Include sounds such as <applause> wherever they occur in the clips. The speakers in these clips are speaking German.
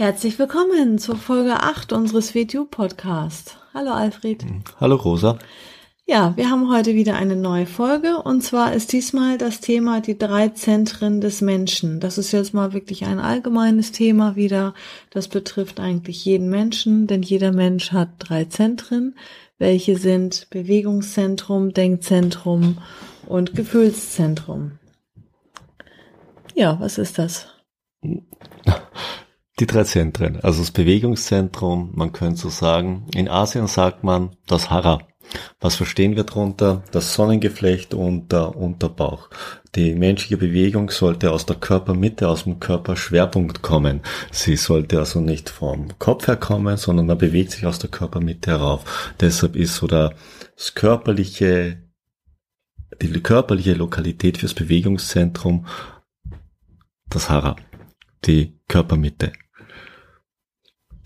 Herzlich willkommen zur Folge 8 unseres WTU-Podcasts. Hallo Alfred. Hallo Rosa. Ja, wir haben heute wieder eine neue Folge und zwar ist diesmal das Thema die drei Zentren des Menschen. Das ist jetzt mal wirklich ein allgemeines Thema wieder. Das betrifft eigentlich jeden Menschen, denn jeder Mensch hat drei Zentren, welche sind Bewegungszentrum, Denkzentrum und Gefühlszentrum. Ja, was ist das? <laughs> Die drei Zentren, also das Bewegungszentrum, man könnte so sagen, in Asien sagt man das Hara. Was verstehen wir darunter? Das Sonnengeflecht und der Unterbauch. Die menschliche Bewegung sollte aus der Körpermitte, aus dem Körperschwerpunkt kommen. Sie sollte also nicht vom Kopf her kommen, sondern man bewegt sich aus der Körpermitte herauf. Deshalb ist so das körperliche, die körperliche Lokalität fürs Bewegungszentrum das Hara, die Körpermitte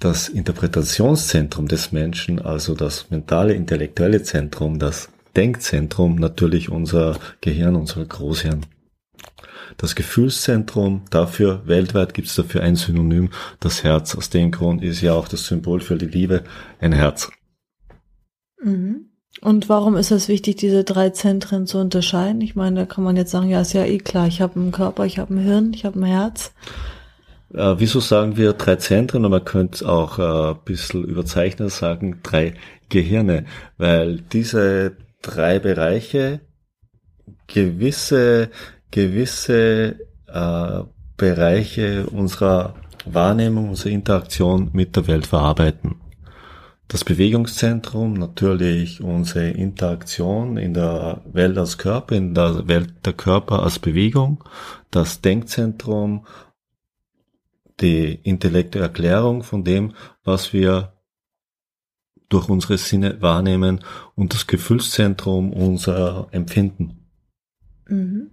das Interpretationszentrum des Menschen, also das mentale, intellektuelle Zentrum, das Denkzentrum, natürlich unser Gehirn, unser Großhirn. Das Gefühlszentrum, dafür, weltweit gibt es dafür ein Synonym, das Herz. Aus dem Grund ist ja auch das Symbol für die Liebe ein Herz. Mhm. Und warum ist es wichtig, diese drei Zentren zu unterscheiden? Ich meine, da kann man jetzt sagen, ja, ist ja eh klar, ich habe einen Körper, ich habe ein Hirn, ich habe ein Herz. Äh, wieso sagen wir drei Zentren und man könnte auch äh, ein bisschen überzeichnet sagen, drei Gehirne, weil diese drei Bereiche gewisse, gewisse äh, Bereiche unserer Wahrnehmung, unserer Interaktion mit der Welt verarbeiten. Das Bewegungszentrum, natürlich unsere Interaktion in der Welt als Körper, in der Welt der Körper als Bewegung. Das Denkzentrum, die intellektuelle Erklärung von dem, was wir durch unsere Sinne wahrnehmen und das Gefühlszentrum unser Empfinden. Mhm.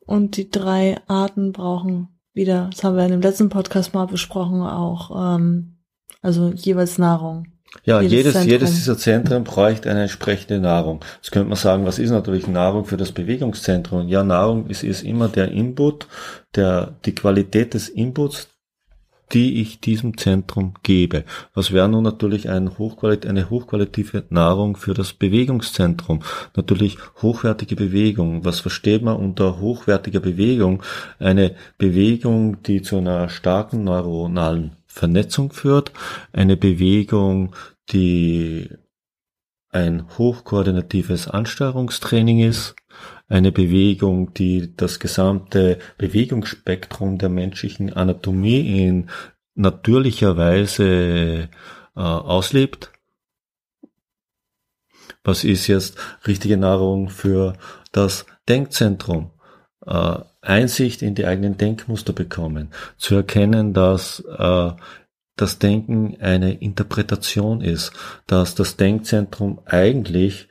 Und die drei Arten brauchen wieder, das haben wir in dem letzten Podcast mal besprochen, auch ähm, also jeweils Nahrung. Ja, jedes, jedes, jedes dieser Zentren bräuchte eine entsprechende Nahrung. Jetzt könnte man sagen, was ist natürlich Nahrung für das Bewegungszentrum? Ja, Nahrung ist, ist immer der Input, der, die Qualität des Inputs, die ich diesem Zentrum gebe. Was wäre nun natürlich ein Hochqualit eine hochqualitative Nahrung für das Bewegungszentrum? Natürlich hochwertige Bewegung. Was versteht man unter hochwertiger Bewegung? Eine Bewegung, die zu einer starken neuronalen Vernetzung führt, eine Bewegung, die ein hochkoordinatives Ansteuerungstraining ist, eine Bewegung, die das gesamte Bewegungsspektrum der menschlichen Anatomie in natürlicher Weise äh, auslebt. Was ist jetzt richtige Nahrung für das Denkzentrum? Äh, Einsicht in die eigenen Denkmuster bekommen, zu erkennen, dass äh, das Denken eine Interpretation ist, dass das Denkzentrum eigentlich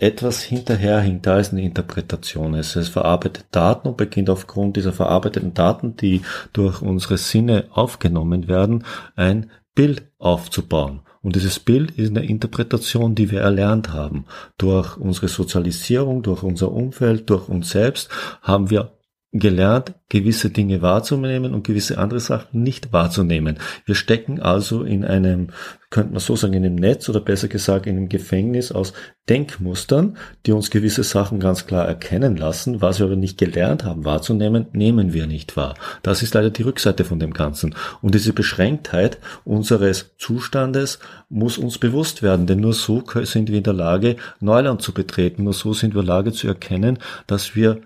etwas hinterherhinkt, da ist eine Interpretation. Es, es verarbeitet Daten und beginnt aufgrund dieser verarbeiteten Daten, die durch unsere Sinne aufgenommen werden, ein Bild aufzubauen. Und dieses Bild ist eine Interpretation, die wir erlernt haben. Durch unsere Sozialisierung, durch unser Umfeld, durch uns selbst haben wir gelernt, gewisse Dinge wahrzunehmen und gewisse andere Sachen nicht wahrzunehmen. Wir stecken also in einem, könnte man so sagen, in einem Netz oder besser gesagt in einem Gefängnis aus Denkmustern, die uns gewisse Sachen ganz klar erkennen lassen. Was wir aber nicht gelernt haben wahrzunehmen, nehmen wir nicht wahr. Das ist leider die Rückseite von dem Ganzen. Und diese Beschränktheit unseres Zustandes muss uns bewusst werden, denn nur so sind wir in der Lage, Neuland zu betreten. Nur so sind wir in der Lage zu erkennen, dass wir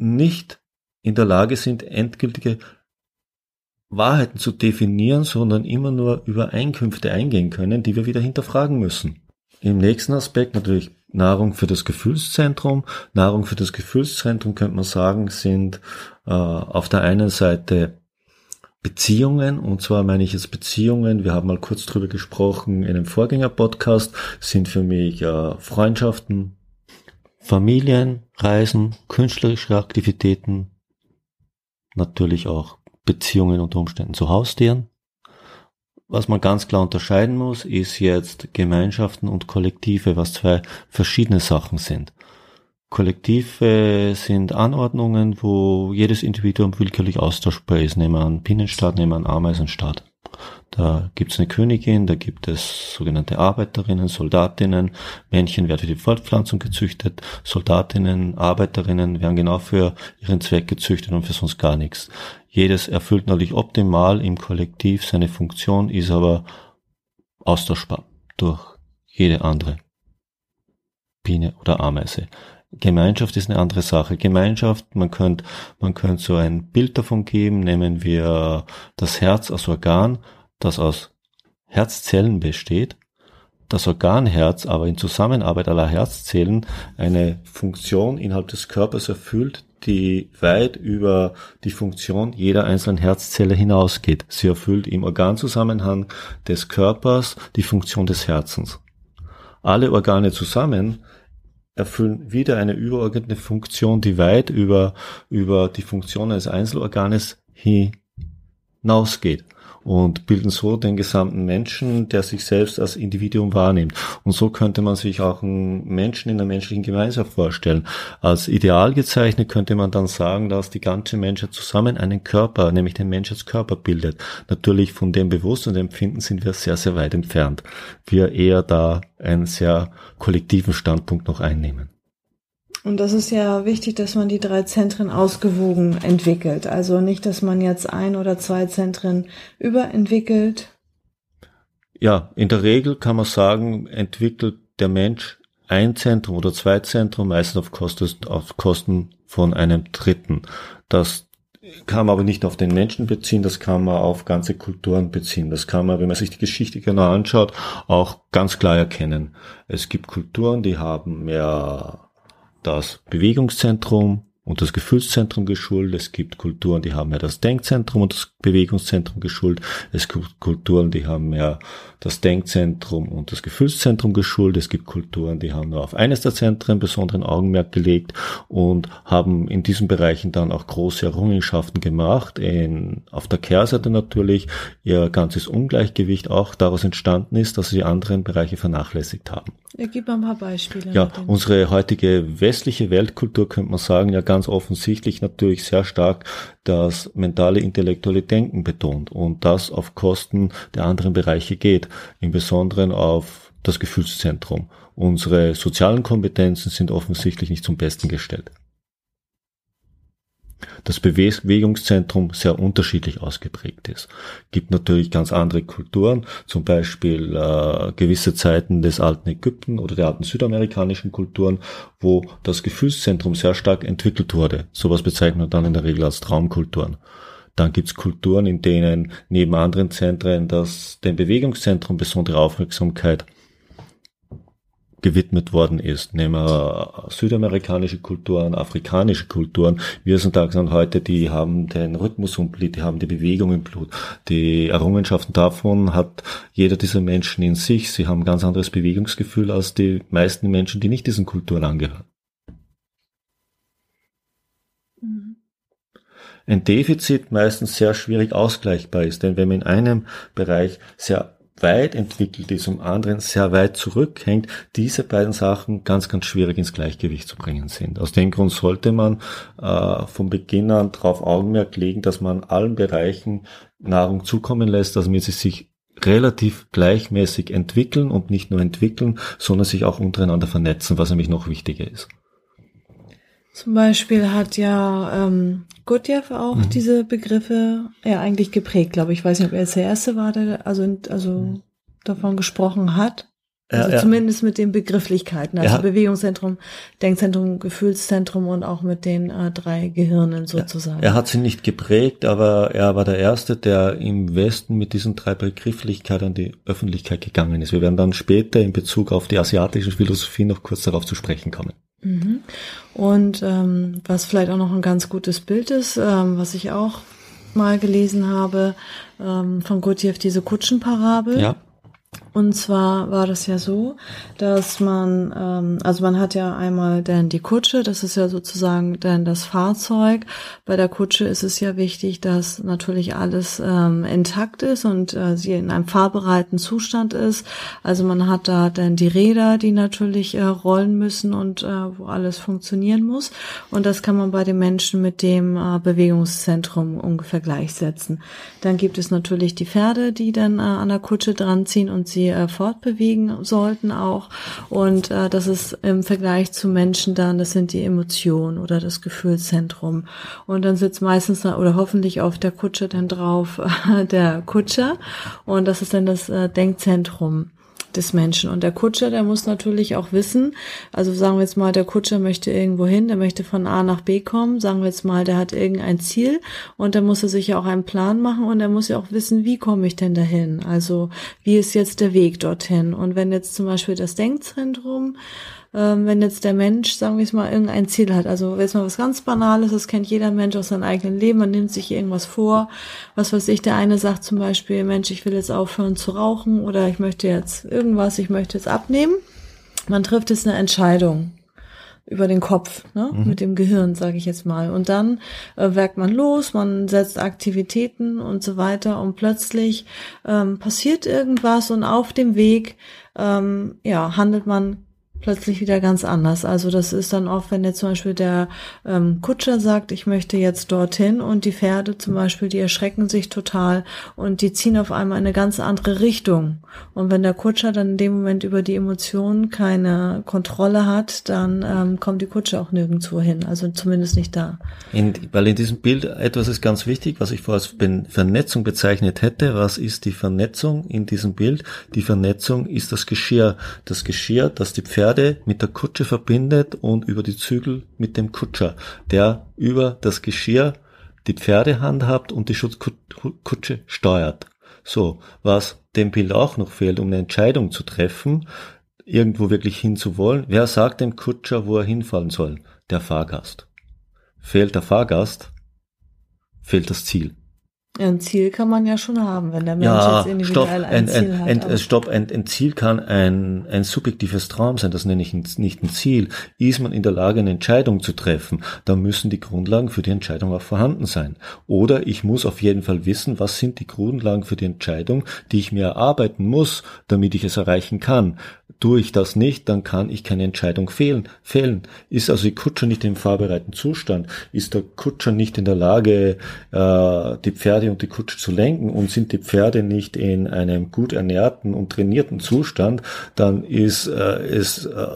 nicht in der Lage sind, endgültige Wahrheiten zu definieren, sondern immer nur Übereinkünfte eingehen können, die wir wieder hinterfragen müssen. Im nächsten Aspekt natürlich Nahrung für das Gefühlszentrum. Nahrung für das Gefühlszentrum könnte man sagen, sind äh, auf der einen Seite Beziehungen, und zwar meine ich jetzt Beziehungen, wir haben mal kurz drüber gesprochen in einem Vorgänger-Podcast, sind für mich äh, Freundschaften, Familien, Reisen, künstlerische Aktivitäten, natürlich auch Beziehungen unter Umständen zu Haustieren. Was man ganz klar unterscheiden muss, ist jetzt Gemeinschaften und Kollektive, was zwei verschiedene Sachen sind. Kollektive sind Anordnungen, wo jedes Individuum willkürlich austauschbar ist. Nehmen wir einen Binnenstaat, nehmen wir einen Ameisenstaat. Da gibt es eine Königin, da gibt es sogenannte Arbeiterinnen, Soldatinnen, Männchen werden für die Fortpflanzung gezüchtet, Soldatinnen, Arbeiterinnen werden genau für ihren Zweck gezüchtet und für sonst gar nichts. Jedes erfüllt natürlich optimal im Kollektiv seine Funktion, ist aber austauschbar durch jede andere Biene oder Ameise. Gemeinschaft ist eine andere Sache. Gemeinschaft, man könnte, man könnte so ein Bild davon geben, nehmen wir das Herz als Organ, das aus Herzzellen besteht, das Organherz aber in Zusammenarbeit aller Herzzellen eine Funktion innerhalb des Körpers erfüllt, die weit über die Funktion jeder einzelnen Herzzelle hinausgeht. Sie erfüllt im Organzusammenhang des Körpers die Funktion des Herzens. Alle Organe zusammen erfüllen wieder eine übergeordnete Funktion, die weit über, über die Funktion eines Einzelorganes hinausgeht und bilden so den gesamten Menschen, der sich selbst als Individuum wahrnimmt. Und so könnte man sich auch einen Menschen in der menschlichen Gemeinschaft vorstellen. Als ideal gezeichnet könnte man dann sagen, dass die ganze Menschheit zusammen einen Körper, nämlich den Mensch als Körper bildet. Natürlich von dem Bewusstsein und Empfinden sind wir sehr, sehr weit entfernt. Wir eher da einen sehr kollektiven Standpunkt noch einnehmen. Und das ist ja wichtig, dass man die drei Zentren ausgewogen entwickelt. Also nicht, dass man jetzt ein oder zwei Zentren überentwickelt. Ja, in der Regel kann man sagen, entwickelt der Mensch ein Zentrum oder zwei Zentren, meistens auf Kosten, auf Kosten von einem dritten. Das kann man aber nicht auf den Menschen beziehen, das kann man auf ganze Kulturen beziehen. Das kann man, wenn man sich die Geschichte genau anschaut, auch ganz klar erkennen. Es gibt Kulturen, die haben mehr das Bewegungszentrum und das Gefühlszentrum geschult. Es gibt Kulturen, die haben mehr das Denkzentrum und das Bewegungszentrum geschult. Es gibt Kulturen, die haben mehr das Denkzentrum und das Gefühlszentrum geschult. Es gibt Kulturen, die haben nur auf eines der Zentren besonderen Augenmerk gelegt und haben in diesen Bereichen dann auch große Errungenschaften gemacht. In, auf der Kehrseite natürlich ihr ganzes Ungleichgewicht auch daraus entstanden ist, dass sie die anderen Bereiche vernachlässigt haben. Ja, gib mal ein paar Beispiele. Ja, unsere heutige westliche Weltkultur könnte man sagen, ja ganz offensichtlich natürlich sehr stark das mentale, intellektuelle Denken betont und das auf Kosten der anderen Bereiche geht, im Besonderen auf das Gefühlszentrum. Unsere sozialen Kompetenzen sind offensichtlich nicht zum Besten gestellt das Bewegungszentrum sehr unterschiedlich ausgeprägt ist. Gibt natürlich ganz andere Kulturen, zum Beispiel äh, gewisse Zeiten des alten Ägypten oder der alten südamerikanischen Kulturen, wo das Gefühlszentrum sehr stark entwickelt wurde. Sowas bezeichnet man dann in der Regel als Traumkulturen. Dann gibt's Kulturen, in denen neben anderen Zentren das dem Bewegungszentrum besondere Aufmerksamkeit gewidmet worden ist. Nehmen wir südamerikanische Kulturen, afrikanische Kulturen. Wir sind da gesagt heute, die haben den Rhythmus im Blut, die haben die Bewegung im Blut. Die Errungenschaften davon hat jeder dieser Menschen in sich. Sie haben ein ganz anderes Bewegungsgefühl als die meisten Menschen, die nicht diesen Kulturen angehören. Mhm. Ein Defizit meistens sehr schwierig ausgleichbar ist, denn wenn man in einem Bereich sehr weit entwickelt ist und anderen sehr weit zurückhängt, diese beiden Sachen ganz, ganz schwierig ins Gleichgewicht zu bringen sind. Aus dem Grund sollte man äh, von Beginn an darauf Augenmerk legen, dass man allen Bereichen Nahrung zukommen lässt, damit sie sich relativ gleichmäßig entwickeln und nicht nur entwickeln, sondern sich auch untereinander vernetzen, was nämlich noch wichtiger ist. Zum Beispiel hat ja ähm, Gurdjieff auch mhm. diese Begriffe ja eigentlich geprägt, glaube ich. Ich weiß nicht, ob er der Erste war, der also, also mhm. davon gesprochen hat. Also ja, zumindest mit den Begrifflichkeiten, also ja. Bewegungszentrum, Denkzentrum, Gefühlszentrum und auch mit den äh, drei Gehirnen sozusagen. Er hat sie nicht geprägt, aber er war der Erste, der im Westen mit diesen drei Begrifflichkeiten an die Öffentlichkeit gegangen ist. Wir werden dann später in Bezug auf die asiatische Philosophie noch kurz darauf zu sprechen kommen. Mhm. Und ähm, was vielleicht auch noch ein ganz gutes Bild ist, ähm, was ich auch mal gelesen habe ähm, von Gurdjieff, diese Kutschenparabel. Ja. Und zwar war das ja so, dass man, ähm, also man hat ja einmal dann die Kutsche, das ist ja sozusagen dann das Fahrzeug. Bei der Kutsche ist es ja wichtig, dass natürlich alles ähm, intakt ist und äh, sie in einem fahrbereiten Zustand ist. Also man hat da dann die Räder, die natürlich äh, rollen müssen und äh, wo alles funktionieren muss. Und das kann man bei den Menschen mit dem äh, Bewegungszentrum ungefähr gleichsetzen. Dann gibt es natürlich die Pferde, die dann äh, an der Kutsche dran ziehen und sie sie äh, fortbewegen sollten auch. Und äh, das ist im Vergleich zu Menschen dann, das sind die Emotionen oder das Gefühlszentrum. Und dann sitzt meistens oder hoffentlich auf der Kutsche dann drauf äh, <laughs> der Kutscher. Und das ist dann das äh, Denkzentrum des Menschen. Und der Kutscher, der muss natürlich auch wissen, also sagen wir jetzt mal, der Kutscher möchte irgendwo hin, der möchte von A nach B kommen, sagen wir jetzt mal, der hat irgendein Ziel und dann muss er sich ja auch einen Plan machen und er muss ja auch wissen, wie komme ich denn dahin? Also wie ist jetzt der Weg dorthin? Und wenn jetzt zum Beispiel das Denkzentrum ähm, wenn jetzt der Mensch, sagen wir es mal, irgendein Ziel hat. Also jetzt mal was ganz Banales, das kennt jeder Mensch aus seinem eigenen Leben, man nimmt sich irgendwas vor. Was weiß ich, der eine sagt zum Beispiel, Mensch, ich will jetzt aufhören zu rauchen oder ich möchte jetzt irgendwas, ich möchte jetzt abnehmen. Man trifft jetzt eine Entscheidung über den Kopf, ne? Mhm. mit dem Gehirn, sage ich jetzt mal. Und dann äh, werkt man los, man setzt Aktivitäten und so weiter und plötzlich ähm, passiert irgendwas und auf dem Weg ähm, ja handelt man plötzlich wieder ganz anders. Also das ist dann oft, wenn jetzt zum Beispiel der ähm, Kutscher sagt, ich möchte jetzt dorthin und die Pferde zum Beispiel, die erschrecken sich total und die ziehen auf einmal in eine ganz andere Richtung. Und wenn der Kutscher dann in dem Moment über die Emotionen keine Kontrolle hat, dann ähm, kommt die Kutsche auch nirgendwo hin, also zumindest nicht da. In, weil in diesem Bild etwas ist ganz wichtig, was ich vorher als Vernetzung bezeichnet hätte. Was ist die Vernetzung in diesem Bild? Die Vernetzung ist das Geschirr. Das Geschirr, das die Pferde Pferde mit der Kutsche verbindet und über die Zügel mit dem Kutscher, der über das Geschirr die Pferde handhabt und die Schutzkutsche steuert. So, was dem Bild auch noch fehlt, um eine Entscheidung zu treffen, irgendwo wirklich hinzuwollen, wer sagt dem Kutscher, wo er hinfallen soll? Der Fahrgast. Fehlt der Fahrgast, fehlt das Ziel. Ein Ziel kann man ja schon haben, wenn der Mensch ja, jetzt individuell stopp, ein, ein Ziel ein, hat. Ein, stopp, ein, ein Ziel kann ein, ein subjektives Traum sein, das nenne ich nicht ein Ziel. Ist man in der Lage, eine Entscheidung zu treffen, dann müssen die Grundlagen für die Entscheidung auch vorhanden sein. Oder ich muss auf jeden Fall wissen, was sind die Grundlagen für die Entscheidung, die ich mir erarbeiten muss, damit ich es erreichen kann. Tue ich das nicht, dann kann ich keine Entscheidung fehlen, fehlen. Ist also die Kutscher nicht im fahrbereiten Zustand? Ist der Kutscher nicht in der Lage, äh, die Pferde und die Kutsche zu lenken und sind die Pferde nicht in einem gut ernährten und trainierten Zustand, dann ist äh, es äh,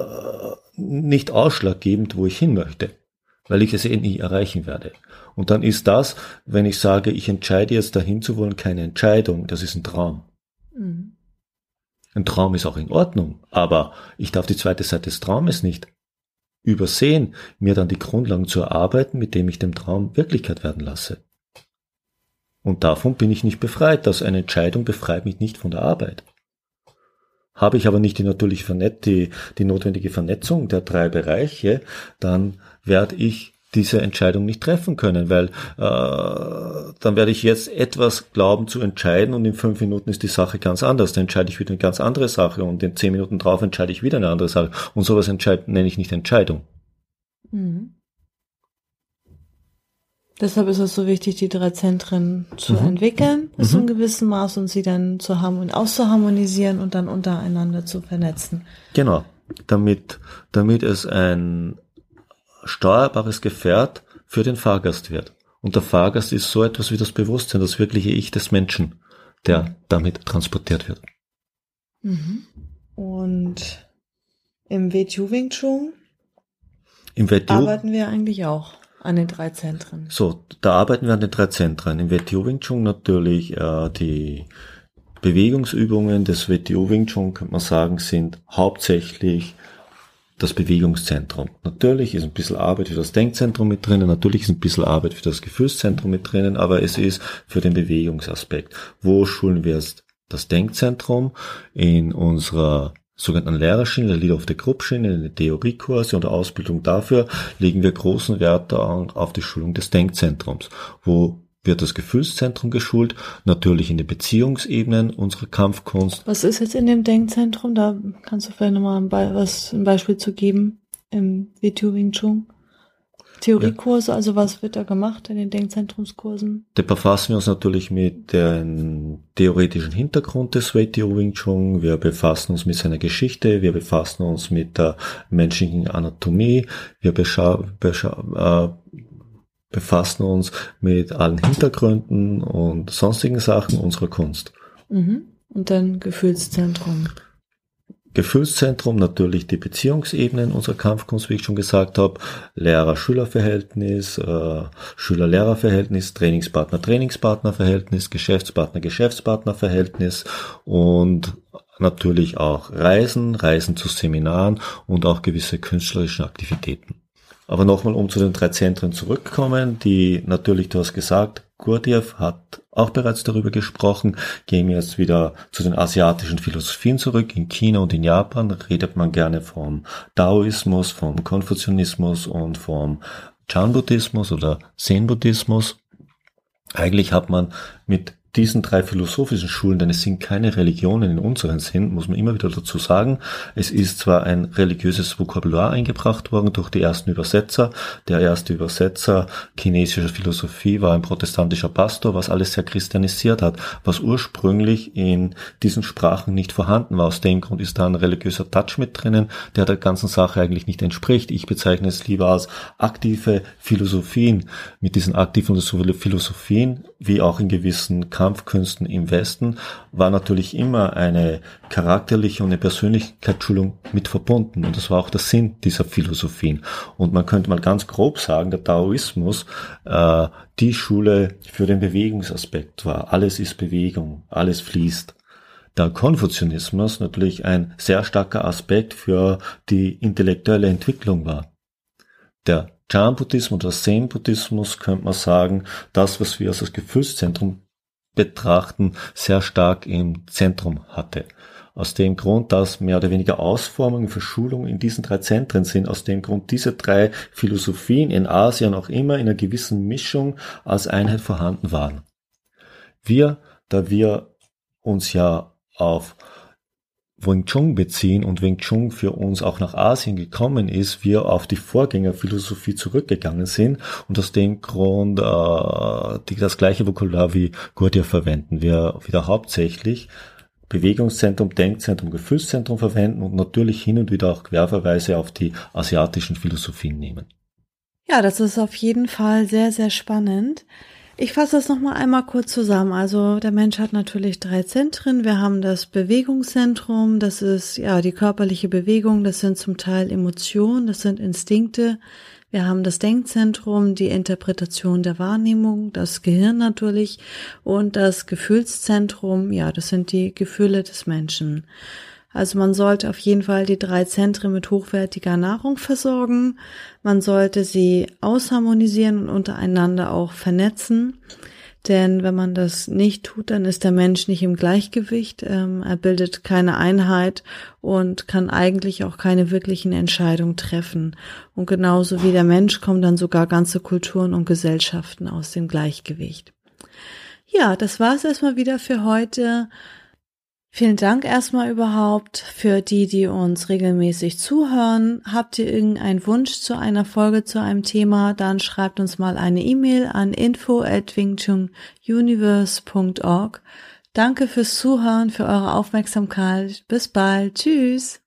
nicht ausschlaggebend, wo ich hin möchte, weil ich es eh nie erreichen werde. Und dann ist das, wenn ich sage, ich entscheide jetzt dahin zu wollen, keine Entscheidung, das ist ein Traum. Mhm. Ein Traum ist auch in Ordnung, aber ich darf die zweite Seite des Traumes nicht übersehen, mir dann die Grundlagen zu erarbeiten, mit dem ich dem Traum Wirklichkeit werden lasse. Und davon bin ich nicht befreit. dass eine Entscheidung befreit mich nicht von der Arbeit. Habe ich aber nicht die natürliche Vernet die, die notwendige Vernetzung der drei Bereiche, dann werde ich diese Entscheidung nicht treffen können, weil äh, dann werde ich jetzt etwas glauben zu entscheiden und in fünf Minuten ist die Sache ganz anders. Dann entscheide ich wieder eine ganz andere Sache und in zehn Minuten drauf entscheide ich wieder eine andere Sache. Und sowas entscheid, nenne ich nicht Entscheidung. Mhm. Deshalb ist es so wichtig, die drei Zentren zu mhm. entwickeln, bis mhm. zu einem gewissen Maß und sie dann zu haben auszuharmonisieren und dann untereinander zu vernetzen. Genau. Damit, damit es ein steuerbares Gefährt für den Fahrgast wird. Und der Fahrgast ist so etwas wie das Bewusstsein, das wirkliche Ich des Menschen, der damit transportiert wird. Mhm. Und im WTU Wing Chun Im arbeiten wir eigentlich auch an den drei Zentren. So, da arbeiten wir an den drei Zentren. Im WTO Wing Chun natürlich äh, die Bewegungsübungen des WTO Wing Chun, könnte man sagen, sind hauptsächlich das Bewegungszentrum. Natürlich ist ein bisschen Arbeit für das Denkzentrum mit drinnen, natürlich ist ein bisschen Arbeit für das Gefühlszentrum mit drinnen, aber es ist für den Bewegungsaspekt. Wo schulen wir das Denkzentrum in unserer sogenannten Lehrerschiene, der Leader of the Group Schiene, in den Theoriekurse und der Ausbildung dafür legen wir großen Wert auf die Schulung des Denkzentrums, wo wird das Gefühlszentrum geschult, natürlich in den Beziehungsebenen unserer Kampfkunst. Was ist jetzt in dem Denkzentrum? Da kannst du vielleicht nochmal ein, Be ein Beispiel zu geben im WTO Wing Chun. Theoriekurse, ja. also was wird da gemacht in den Denkzentrumskursen? Da befassen wir uns natürlich mit dem theoretischen Hintergrund des WTO Wing Chun. Wir befassen uns mit seiner Geschichte, wir befassen uns mit der menschlichen Anatomie, wir äh, befassen uns mit allen Hintergründen und sonstigen Sachen unserer Kunst. Mhm. Und dann Gefühlszentrum. Gefühlszentrum natürlich die Beziehungsebenen unserer Kampfkunst, wie ich schon gesagt habe, Lehrer-Schüler-Verhältnis, äh, Schüler-Lehrer-Verhältnis, Trainingspartner-Trainingspartner-Verhältnis, Geschäftspartner-Geschäftspartner-Verhältnis und natürlich auch Reisen, Reisen zu Seminaren und auch gewisse künstlerische Aktivitäten. Aber nochmal, um zu den drei Zentren zurückkommen, die natürlich, du hast gesagt, Gurdjieff hat auch bereits darüber gesprochen. Gehen wir jetzt wieder zu den asiatischen Philosophien zurück. In China und in Japan redet man gerne vom Daoismus, vom Konfuzianismus und vom Chan-Buddhismus oder Zen-Buddhismus. Eigentlich hat man mit diesen drei philosophischen Schulen, denn es sind keine Religionen in unseren Sinn, muss man immer wieder dazu sagen. Es ist zwar ein religiöses Vokabular eingebracht worden durch die ersten Übersetzer. Der erste Übersetzer chinesischer Philosophie war ein protestantischer Pastor, was alles sehr christianisiert hat, was ursprünglich in diesen Sprachen nicht vorhanden war. Aus dem Grund ist da ein religiöser Touch mit drinnen, der der ganzen Sache eigentlich nicht entspricht. Ich bezeichne es lieber als aktive Philosophien. Mit diesen aktiven Philosophien, wie auch in gewissen Kampfkünsten im Westen war natürlich immer eine charakterliche und eine Persönlichkeitsschulung mit verbunden. Und das war auch der Sinn dieser Philosophien. Und man könnte mal ganz grob sagen, der Taoismus äh, die Schule für den Bewegungsaspekt war. Alles ist Bewegung, alles fließt. Der Konfuzianismus natürlich ein sehr starker Aspekt für die intellektuelle Entwicklung war. Der Chan-Buddhismus oder Zen-Buddhismus könnte man sagen, das, was wir als das Gefühlszentrum betrachten, sehr stark im Zentrum hatte. Aus dem Grund, dass mehr oder weniger Ausformungen für Schulung in diesen drei Zentren sind, aus dem Grund diese drei Philosophien in Asien auch immer in einer gewissen Mischung als Einheit vorhanden waren. Wir, da wir uns ja auf Wing Chun beziehen und Wing Chun für uns auch nach Asien gekommen ist, wir auf die Vorgängerphilosophie zurückgegangen sind und aus dem Grund äh, die, das gleiche Vokabular wie Gurdjieff verwenden. Wir wieder hauptsächlich Bewegungszentrum, Denkzentrum, Gefühlszentrum verwenden und natürlich hin und wieder auch Querverweise auf die asiatischen Philosophien nehmen. Ja, das ist auf jeden Fall sehr, sehr spannend. Ich fasse das nochmal einmal kurz zusammen. Also der Mensch hat natürlich drei Zentren. Wir haben das Bewegungszentrum, das ist ja die körperliche Bewegung, das sind zum Teil Emotionen, das sind Instinkte. Wir haben das Denkzentrum, die Interpretation der Wahrnehmung, das Gehirn natürlich und das Gefühlszentrum, ja, das sind die Gefühle des Menschen. Also man sollte auf jeden Fall die drei Zentren mit hochwertiger Nahrung versorgen. Man sollte sie ausharmonisieren und untereinander auch vernetzen. Denn wenn man das nicht tut, dann ist der Mensch nicht im Gleichgewicht. Ähm, er bildet keine Einheit und kann eigentlich auch keine wirklichen Entscheidungen treffen. Und genauso wie der Mensch kommen dann sogar ganze Kulturen und Gesellschaften aus dem Gleichgewicht. Ja, das war's erstmal wieder für heute. Vielen Dank erstmal überhaupt für die, die uns regelmäßig zuhören. Habt ihr irgendeinen Wunsch zu einer Folge zu einem Thema, dann schreibt uns mal eine E-Mail an info at Danke fürs Zuhören, für eure Aufmerksamkeit. Bis bald. Tschüss.